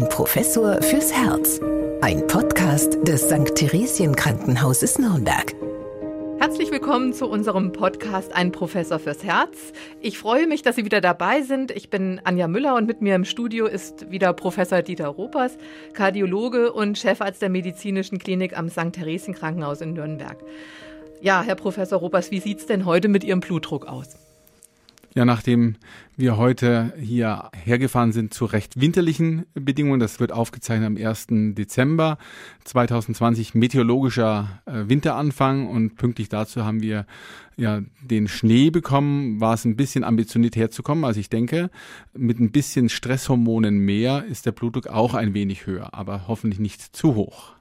Ein Professor fürs Herz. Ein Podcast des St. Theresien Krankenhauses Nürnberg. Herzlich willkommen zu unserem Podcast Ein Professor fürs Herz. Ich freue mich, dass Sie wieder dabei sind. Ich bin Anja Müller und mit mir im Studio ist wieder Professor Dieter Ropers, Kardiologe und Chefarzt der medizinischen Klinik am St. Theresien Krankenhaus in Nürnberg. Ja, Herr Professor Ropers, wie sieht es denn heute mit Ihrem Blutdruck aus? Ja, nachdem wir heute hier hergefahren sind zu recht winterlichen Bedingungen, das wird aufgezeichnet am 1. Dezember 2020, meteorologischer äh, Winteranfang und pünktlich dazu haben wir ja den Schnee bekommen, war es ein bisschen ambitioniert herzukommen. Also ich denke, mit ein bisschen Stresshormonen mehr ist der Blutdruck auch ein wenig höher, aber hoffentlich nicht zu hoch.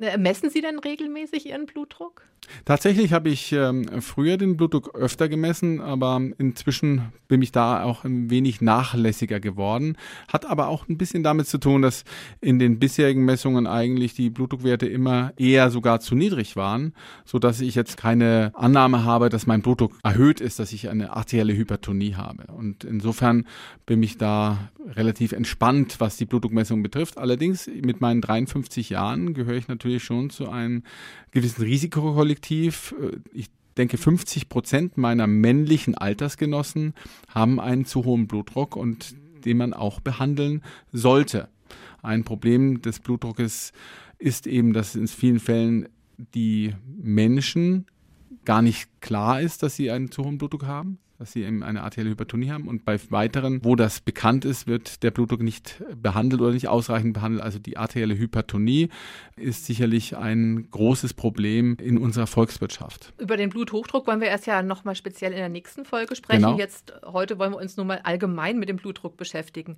Äh, messen Sie denn regelmäßig Ihren Blutdruck? Tatsächlich habe ich ähm, früher den Blutdruck öfter gemessen, aber inzwischen bin ich da auch ein wenig nachlässiger geworden. Hat aber auch ein bisschen damit zu tun, dass in den bisherigen Messungen eigentlich die Blutdruckwerte immer eher sogar zu niedrig waren, so dass ich jetzt keine Annahme habe, dass mein Blutdruck erhöht ist, dass ich eine arterielle Hypertonie habe. Und insofern bin ich da relativ entspannt, was die Blutdruckmessung betrifft. Allerdings mit meinen 53 Jahren gehöre ich natürlich schon zu einem gewissen Risikokollektiv. Äh, ich denke, 50 Prozent meiner männlichen Altersgenossen haben einen zu hohen Blutdruck und den man auch behandeln sollte. Ein Problem des Blutdruckes ist eben, dass in vielen Fällen die Menschen gar nicht klar ist, dass sie einen zu hohen Blutdruck haben dass sie eben eine arterielle Hypertonie haben. Und bei weiteren, wo das bekannt ist, wird der Blutdruck nicht behandelt oder nicht ausreichend behandelt. Also die arterielle Hypertonie ist sicherlich ein großes Problem in unserer Volkswirtschaft. Über den Bluthochdruck wollen wir erst ja nochmal speziell in der nächsten Folge sprechen. Genau. Jetzt, heute wollen wir uns nur mal allgemein mit dem Blutdruck beschäftigen.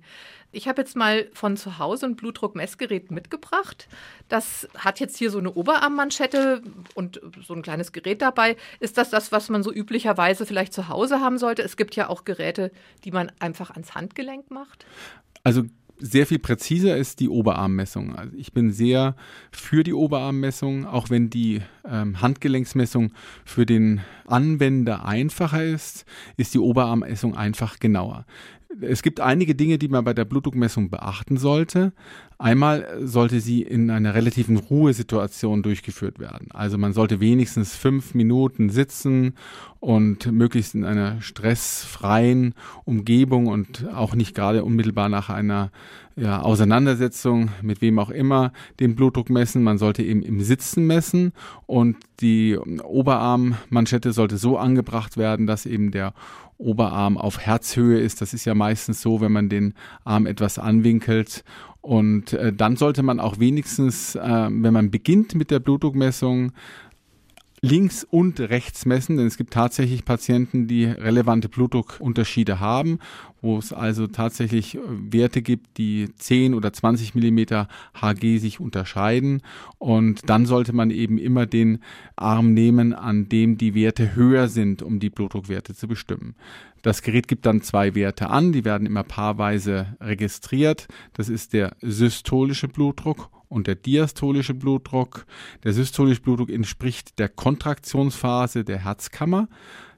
Ich habe jetzt mal von zu Hause ein Blutdruckmessgerät mitgebracht. Das hat jetzt hier so eine Oberarmmanschette und so ein kleines Gerät dabei. Ist das das, was man so üblicherweise vielleicht zu Hause haben sollte? Es gibt ja auch Geräte, die man einfach ans Handgelenk macht. Also sehr viel präziser ist die Oberarmmessung. Also ich bin sehr für die Oberarmmessung, auch wenn die ähm, Handgelenksmessung für den Anwender einfacher ist, ist die Oberarmmessung einfach genauer. Es gibt einige Dinge, die man bei der Blutdruckmessung beachten sollte. Einmal sollte sie in einer relativen Ruhesituation durchgeführt werden. Also man sollte wenigstens fünf Minuten sitzen und möglichst in einer stressfreien Umgebung und auch nicht gerade unmittelbar nach einer ja, Auseinandersetzung mit wem auch immer den Blutdruck messen. Man sollte eben im Sitzen messen und die Oberarmmanschette sollte so angebracht werden, dass eben der Oberarm auf Herzhöhe ist. Das ist ja meistens so, wenn man den Arm etwas anwinkelt. Und äh, dann sollte man auch wenigstens, äh, wenn man beginnt mit der Blutdruckmessung, links und rechts messen, denn es gibt tatsächlich Patienten, die relevante Blutdruckunterschiede haben, wo es also tatsächlich äh, Werte gibt, die 10 oder 20 Millimeter Hg sich unterscheiden. Und dann sollte man eben immer den Arm nehmen, an dem die Werte höher sind, um die Blutdruckwerte zu bestimmen. Das Gerät gibt dann zwei Werte an, die werden immer paarweise registriert. Das ist der systolische Blutdruck und der diastolische Blutdruck. Der systolische Blutdruck entspricht der Kontraktionsphase der Herzkammer.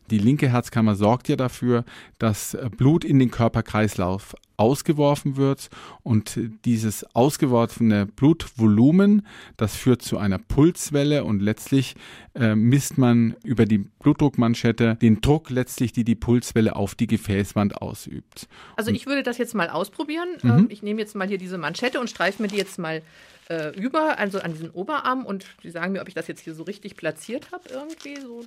Die linke Herzkammer sorgt ja dafür, dass Blut in den Körperkreislauf ausgeworfen wird und dieses ausgeworfene Blutvolumen, das führt zu einer Pulswelle und letztlich äh, misst man über die Blutdruckmanschette den Druck letztlich, die die Pulswelle auf die Gefäßwand ausübt. Also ich würde das jetzt mal ausprobieren. Mhm. Ähm, ich nehme jetzt mal hier diese Manschette und streife mir die jetzt mal äh, über, also an diesen Oberarm und Sie sagen mir, ob ich das jetzt hier so richtig platziert habe irgendwie so.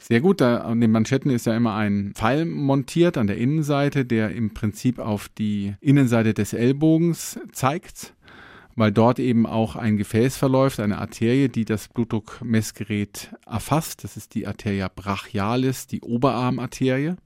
Sehr gut, da an den Manschetten ist ja immer ein Pfeil montiert an der Innenseite, der im Prinzip auf die Innenseite des Ellbogens zeigt, weil dort eben auch ein Gefäß verläuft, eine Arterie, die das Blutdruckmessgerät erfasst. Das ist die Arteria brachialis, die Oberarmarterie.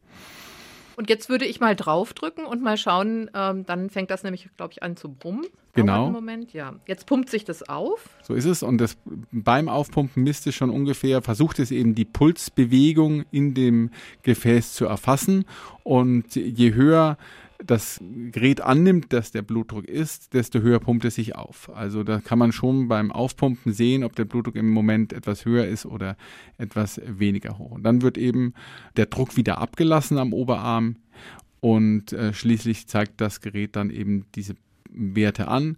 Und jetzt würde ich mal draufdrücken und mal schauen, ähm, dann fängt das nämlich, glaube ich, an zu brummen. Genau. Moment, ja. Jetzt pumpt sich das auf. So ist es. Und das, beim Aufpumpen misst es schon ungefähr, versucht es eben die Pulsbewegung in dem Gefäß zu erfassen. Und je höher das Gerät annimmt, dass der Blutdruck ist, desto höher pumpt es sich auf. Also da kann man schon beim Aufpumpen sehen, ob der Blutdruck im Moment etwas höher ist oder etwas weniger hoch. Und dann wird eben der Druck wieder abgelassen am Oberarm und äh, schließlich zeigt das Gerät dann eben diese Werte an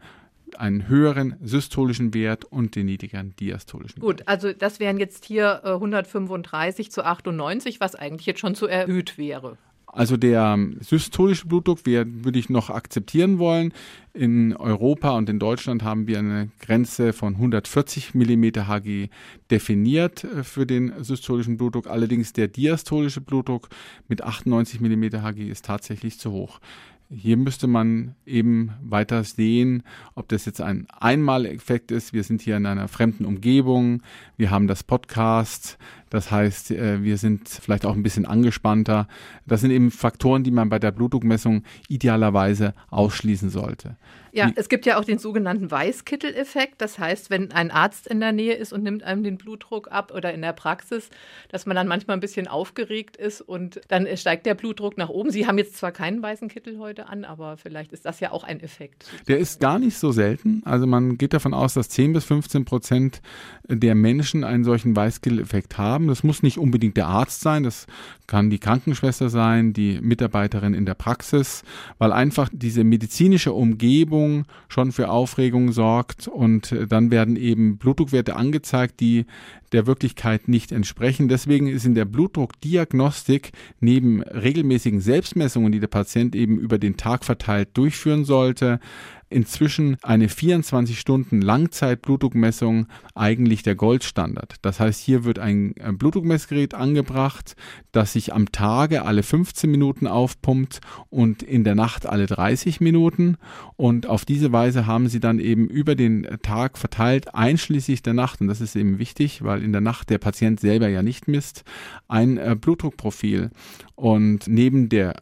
einen höheren systolischen Wert und den niedrigeren diastolischen Gut, Wert. also das wären jetzt hier 135 zu 98, was eigentlich jetzt schon zu erhöht wäre. Also der systolische Blutdruck würde ich noch akzeptieren wollen. In Europa und in Deutschland haben wir eine Grenze von 140 mm Hg definiert äh, für den systolischen Blutdruck. Allerdings der diastolische Blutdruck mit 98 mm Hg ist tatsächlich zu hoch. Hier müsste man eben weiter sehen, ob das jetzt ein Einmaleffekt ist. Wir sind hier in einer fremden Umgebung. Wir haben das Podcast. Das heißt, äh, wir sind vielleicht auch ein bisschen angespannter. Das sind eben Faktoren, die man bei der Blutdruckmessung idealerweise ausschließen sollte. Ja, es gibt ja auch den sogenannten Weißkittel-Effekt. Das heißt, wenn ein Arzt in der Nähe ist und nimmt einem den Blutdruck ab oder in der Praxis, dass man dann manchmal ein bisschen aufgeregt ist und dann steigt der Blutdruck nach oben. Sie haben jetzt zwar keinen weißen Kittel heute an, aber vielleicht ist das ja auch ein Effekt. Der ist gar nicht so selten. Also man geht davon aus, dass 10 bis 15 Prozent der Menschen einen solchen Weißkittel-Effekt haben. Das muss nicht unbedingt der Arzt sein, das kann die Krankenschwester sein, die Mitarbeiterin in der Praxis, weil einfach diese medizinische Umgebung schon für Aufregung sorgt und dann werden eben Blutdruckwerte angezeigt, die der Wirklichkeit nicht entsprechen. Deswegen ist in der Blutdruckdiagnostik neben regelmäßigen Selbstmessungen, die der Patient eben über den Tag verteilt durchführen sollte, inzwischen eine 24 Stunden Langzeit-Blutdruckmessung eigentlich der Goldstandard. Das heißt, hier wird ein Blutdruckmessgerät angebracht, das sich am Tage alle 15 Minuten aufpumpt und in der Nacht alle 30 Minuten. Und auf diese Weise haben Sie dann eben über den Tag verteilt, einschließlich der Nacht, und das ist eben wichtig, weil in der Nacht der Patient selber ja nicht misst, ein äh, Blutdruckprofil. Und neben der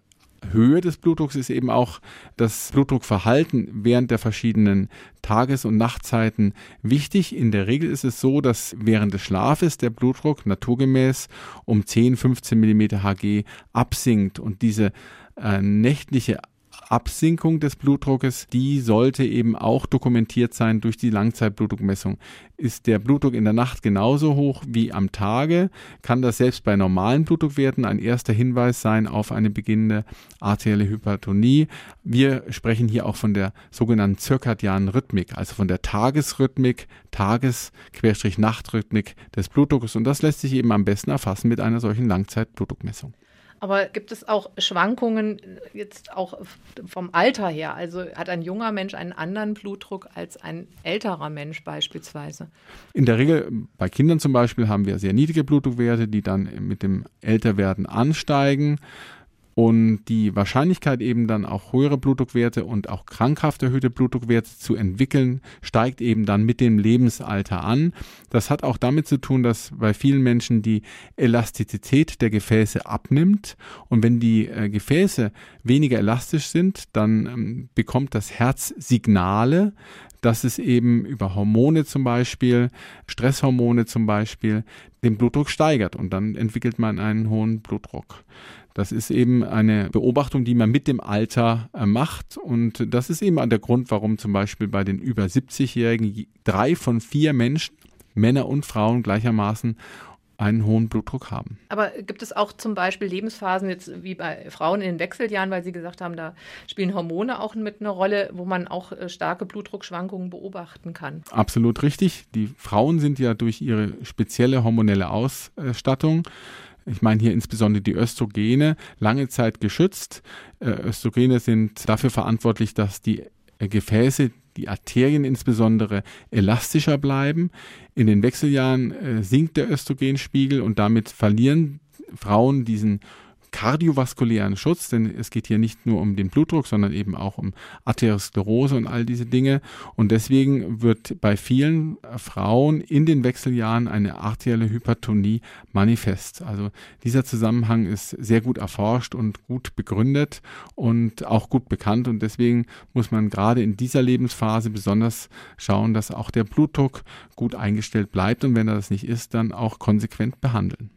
Höhe des Blutdrucks ist eben auch das Blutdruckverhalten während der verschiedenen Tages- und Nachtzeiten wichtig. In der Regel ist es so, dass während des Schlafes der Blutdruck naturgemäß um 10, 15 mm Hg absinkt und diese äh, nächtliche Absinkung des Blutdruckes, die sollte eben auch dokumentiert sein durch die Langzeitblutdruckmessung. Ist der Blutdruck in der Nacht genauso hoch wie am Tage, kann das selbst bei normalen Blutdruckwerten ein erster Hinweis sein auf eine beginnende arterielle Hypertonie. Wir sprechen hier auch von der sogenannten zirkadianen Rhythmik, also von der Tagesrhythmik, Tages-Nachtrhythmik des Blutdruckes und das lässt sich eben am besten erfassen mit einer solchen Langzeitblutdruckmessung. Aber gibt es auch Schwankungen jetzt auch vom Alter her? Also hat ein junger Mensch einen anderen Blutdruck als ein älterer Mensch beispielsweise? In der Regel, bei Kindern zum Beispiel, haben wir sehr niedrige Blutdruckwerte, die dann mit dem Älterwerden ansteigen und die Wahrscheinlichkeit eben dann auch höhere Blutdruckwerte und auch krankhaft erhöhte Blutdruckwerte zu entwickeln, steigt eben dann mit dem Lebensalter an. Das hat auch damit zu tun, dass bei vielen Menschen die Elastizität der Gefäße abnimmt und wenn die äh, Gefäße weniger elastisch sind, dann ähm, bekommt das Herz Signale, dass es eben über Hormone zum Beispiel, Stresshormone zum Beispiel, den Blutdruck steigert und dann entwickelt man einen hohen Blutdruck. Das ist eben eine Beobachtung, die man mit dem Alter äh, macht. Und das ist eben der Grund, warum zum Beispiel bei den über 70-Jährigen drei von vier Menschen, Männer und Frauen gleichermaßen, einen hohen Blutdruck haben. Aber gibt es auch zum Beispiel Lebensphasen, jetzt wie bei Frauen in den Wechseljahren, weil Sie gesagt haben, da spielen Hormone auch mit eine Rolle, wo man auch äh, starke Blutdruckschwankungen beobachten kann? Absolut richtig. Die Frauen sind ja durch ihre spezielle hormonelle Ausstattung ich meine hier insbesondere die Östrogene, lange Zeit geschützt. Äh, Östrogene sind dafür verantwortlich, dass die äh, Gefäße, die Arterien insbesondere elastischer bleiben. In den Wechseljahren äh, sinkt der Östrogenspiegel und damit verlieren Frauen diesen kardiovaskulären Schutz, denn es geht hier nicht nur um den Blutdruck, sondern eben auch um Arteriosklerose und all diese Dinge. Und deswegen wird bei vielen Frauen in den Wechseljahren eine arterielle Hypertonie manifest. Also dieser Zusammenhang ist sehr gut erforscht und gut begründet und auch gut bekannt. Und deswegen muss man gerade in dieser Lebensphase besonders schauen, dass auch der Blutdruck gut eingestellt bleibt und wenn er das nicht ist, dann auch konsequent behandeln.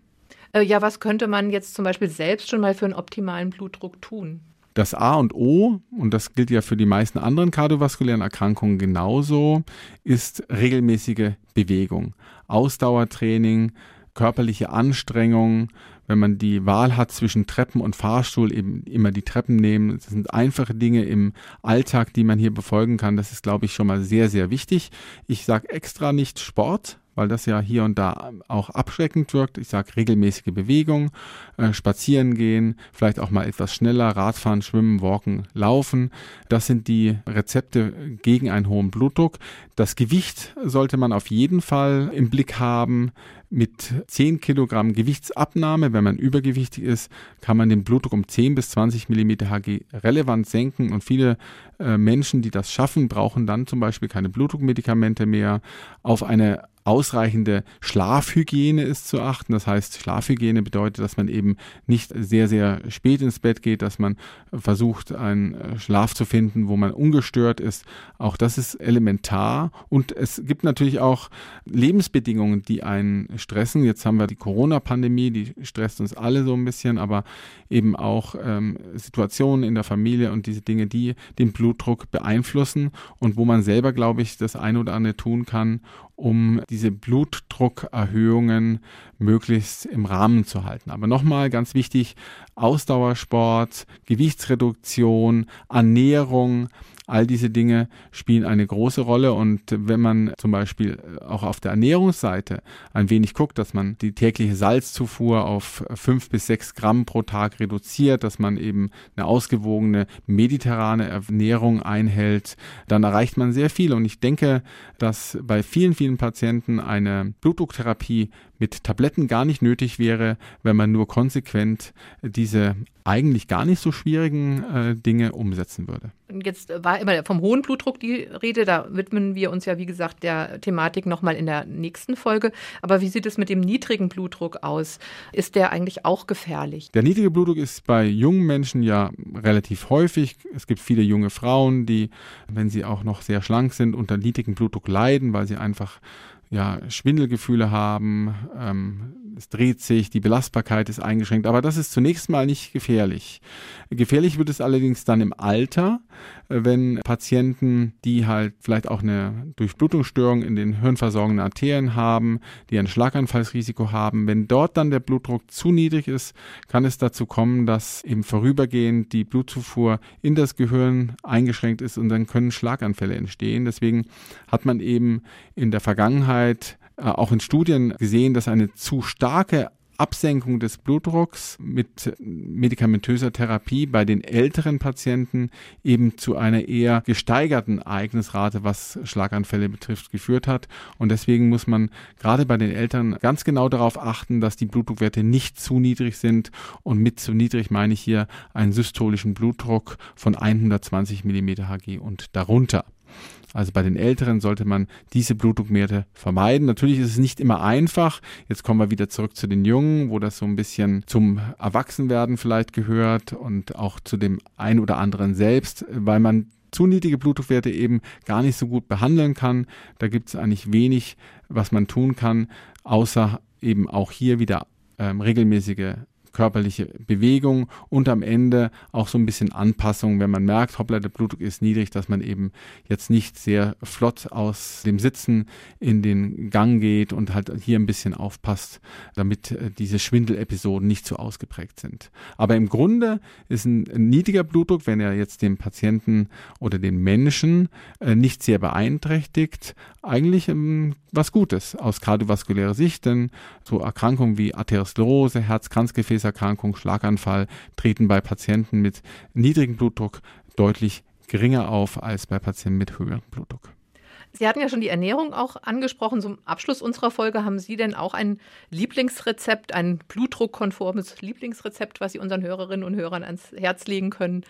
Äh, ja, was könnte man jetzt zum Beispiel selbst schon mal für einen optimalen Blutdruck tun? Das A und O, und das gilt ja für die meisten anderen kardiovaskulären Erkrankungen genauso, ist regelmäßige Bewegung, Ausdauertraining, körperliche Anstrengung. wenn man die Wahl hat zwischen Treppen und Fahrstuhl, eben immer die Treppen nehmen. Das sind einfache Dinge im Alltag, die man hier befolgen kann. Das ist, glaube ich, schon mal sehr, sehr wichtig. Ich sage extra nicht Sport, weil das ja hier und da auch abschreckend wirkt. Ich sage regelmäßige Bewegung, äh, spazieren gehen, vielleicht auch mal etwas schneller, Radfahren, Schwimmen, Walken, Laufen. Das sind die Rezepte gegen einen hohen Blutdruck. Das Gewicht sollte man auf jeden Fall im Blick haben. Mit 10 Kilogramm Gewichtsabnahme, wenn man übergewichtig ist, kann man den Blutdruck um 10 bis 20 Millimeter Hg relevant senken. Und viele äh, Menschen, die das schaffen, brauchen dann zum Beispiel keine Blutdruckmedikamente mehr. Auf eine ausreichende Schlafhygiene ist zu achten. Das heißt, Schlafhygiene bedeutet, dass man eben nicht sehr, sehr spät ins Bett geht, dass man versucht, einen Schlaf zu finden, wo man ungestört ist. Auch das ist elementar. Und es gibt natürlich auch Lebensbedingungen, die einen stressen. Jetzt haben wir die Corona-Pandemie, die stresst uns alle so ein bisschen, aber eben auch ähm, Situationen in der Familie und diese Dinge, die den Blutdruck beeinflussen und wo man selber, glaube ich, das eine oder andere tun kann, um diese Blutdruckerhöhungen möglichst im Rahmen zu halten. Aber nochmal ganz wichtig, Ausdauersport, Gewichtsreduktion, Ernährung, All diese Dinge spielen eine große Rolle und wenn man zum Beispiel auch auf der Ernährungsseite ein wenig guckt, dass man die tägliche Salzzufuhr auf fünf bis sechs Gramm pro Tag reduziert, dass man eben eine ausgewogene mediterrane Ernährung einhält, dann erreicht man sehr viel und ich denke, dass bei vielen, vielen Patienten eine Blutdrucktherapie mit Tabletten gar nicht nötig wäre, wenn man nur konsequent diese eigentlich gar nicht so schwierigen äh, Dinge umsetzen würde. Jetzt war immer vom hohen Blutdruck die Rede, da widmen wir uns ja, wie gesagt, der Thematik nochmal in der nächsten Folge. Aber wie sieht es mit dem niedrigen Blutdruck aus? Ist der eigentlich auch gefährlich? Der niedrige Blutdruck ist bei jungen Menschen ja relativ häufig. Es gibt viele junge Frauen, die, wenn sie auch noch sehr schlank sind, unter niedrigem Blutdruck leiden, weil sie einfach ja, Schwindelgefühle haben, ähm, es dreht sich, die Belastbarkeit ist eingeschränkt, aber das ist zunächst mal nicht gefährlich. Gefährlich wird es allerdings dann im Alter, äh, wenn Patienten, die halt vielleicht auch eine Durchblutungsstörung in den hirnversorgenden Arterien haben, die ein Schlaganfallsrisiko haben, wenn dort dann der Blutdruck zu niedrig ist, kann es dazu kommen, dass im Vorübergehend die Blutzufuhr in das Gehirn eingeschränkt ist und dann können Schlaganfälle entstehen. Deswegen hat man eben in der Vergangenheit auch in Studien gesehen, dass eine zu starke Absenkung des Blutdrucks mit medikamentöser Therapie bei den älteren Patienten eben zu einer eher gesteigerten Ereignisrate, was Schlaganfälle betrifft, geführt hat. Und deswegen muss man gerade bei den Eltern ganz genau darauf achten, dass die Blutdruckwerte nicht zu niedrig sind. Und mit zu niedrig meine ich hier einen systolischen Blutdruck von 120 mm Hg und darunter. Also bei den Älteren sollte man diese Blutdruckwerte vermeiden. Natürlich ist es nicht immer einfach. Jetzt kommen wir wieder zurück zu den Jungen, wo das so ein bisschen zum Erwachsenwerden vielleicht gehört und auch zu dem ein oder anderen selbst, weil man zu niedrige Blutdruckwerte eben gar nicht so gut behandeln kann. Da gibt es eigentlich wenig, was man tun kann, außer eben auch hier wieder ähm, regelmäßige körperliche Bewegung und am Ende auch so ein bisschen Anpassung, wenn man merkt, hoppla, der Blutdruck ist niedrig, dass man eben jetzt nicht sehr flott aus dem Sitzen in den Gang geht und halt hier ein bisschen aufpasst, damit äh, diese Schwindelepisoden nicht so ausgeprägt sind. Aber im Grunde ist ein niedriger Blutdruck, wenn er jetzt den Patienten oder den Menschen äh, nicht sehr beeinträchtigt, eigentlich ähm, was Gutes aus kardiovaskulärer Sicht, denn so Erkrankungen wie Arteriosklerose, Herz-Kranzgefäßerkrankung, Schlaganfall treten bei Patienten mit niedrigem Blutdruck deutlich geringer auf als bei Patienten mit höherem Blutdruck. Sie hatten ja schon die Ernährung auch angesprochen. Zum Abschluss unserer Folge haben Sie denn auch ein Lieblingsrezept, ein blutdruckkonformes Lieblingsrezept, was Sie unseren Hörerinnen und Hörern ans Herz legen können?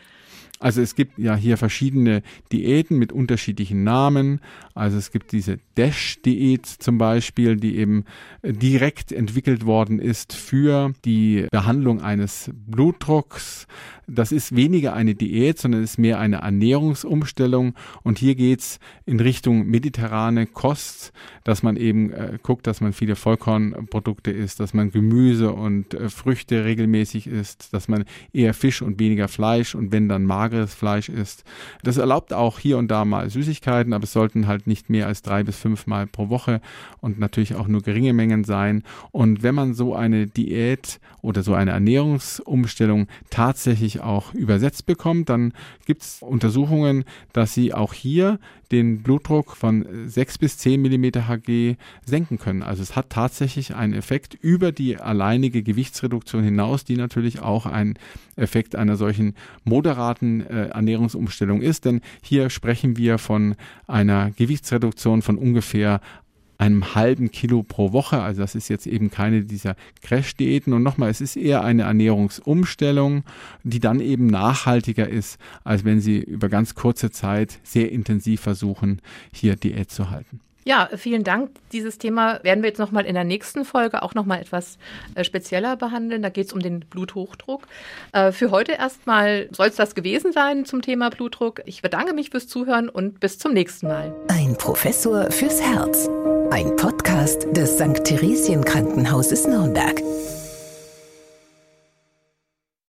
Also es gibt ja hier verschiedene Diäten mit unterschiedlichen Namen. Also es gibt diese DASH-Diät zum Beispiel, die eben direkt entwickelt worden ist für die Behandlung eines Blutdrucks. Das ist weniger eine Diät, sondern ist mehr eine Ernährungsumstellung. Und hier geht es in Richtung mediterrane Kost, dass man eben äh, guckt, dass man viele Vollkornprodukte isst, dass man Gemüse und äh, Früchte regelmäßig isst, dass man eher Fisch und weniger Fleisch und wenn dann mageres Fleisch isst. Das erlaubt auch hier und da mal Süßigkeiten, aber es sollten halt nicht mehr als drei bis fünf Mal pro Woche und natürlich auch nur geringe Mengen sein. Und wenn man so eine Diät oder so eine Ernährungsumstellung tatsächlich auch übersetzt bekommt, dann gibt es Untersuchungen, dass sie auch hier den Blutdruck von 6 bis 10 mm Hg senken können. Also es hat tatsächlich einen Effekt über die alleinige Gewichtsreduktion hinaus, die natürlich auch ein Effekt einer solchen moderaten äh, Ernährungsumstellung ist. Denn hier sprechen wir von einer Gewichtsreduktion von ungefähr einem halben Kilo pro Woche. Also das ist jetzt eben keine dieser Crash-Diäten. Und nochmal, es ist eher eine Ernährungsumstellung, die dann eben nachhaltiger ist, als wenn Sie über ganz kurze Zeit sehr intensiv versuchen, hier Diät zu halten. Ja, vielen Dank. Dieses Thema werden wir jetzt nochmal in der nächsten Folge auch nochmal etwas äh, spezieller behandeln. Da geht es um den Bluthochdruck. Äh, für heute erstmal soll es das gewesen sein zum Thema Blutdruck. Ich bedanke mich fürs Zuhören und bis zum nächsten Mal. Ein Professor fürs Herz. Ein Podcast des St. Theresien Krankenhauses Nürnberg.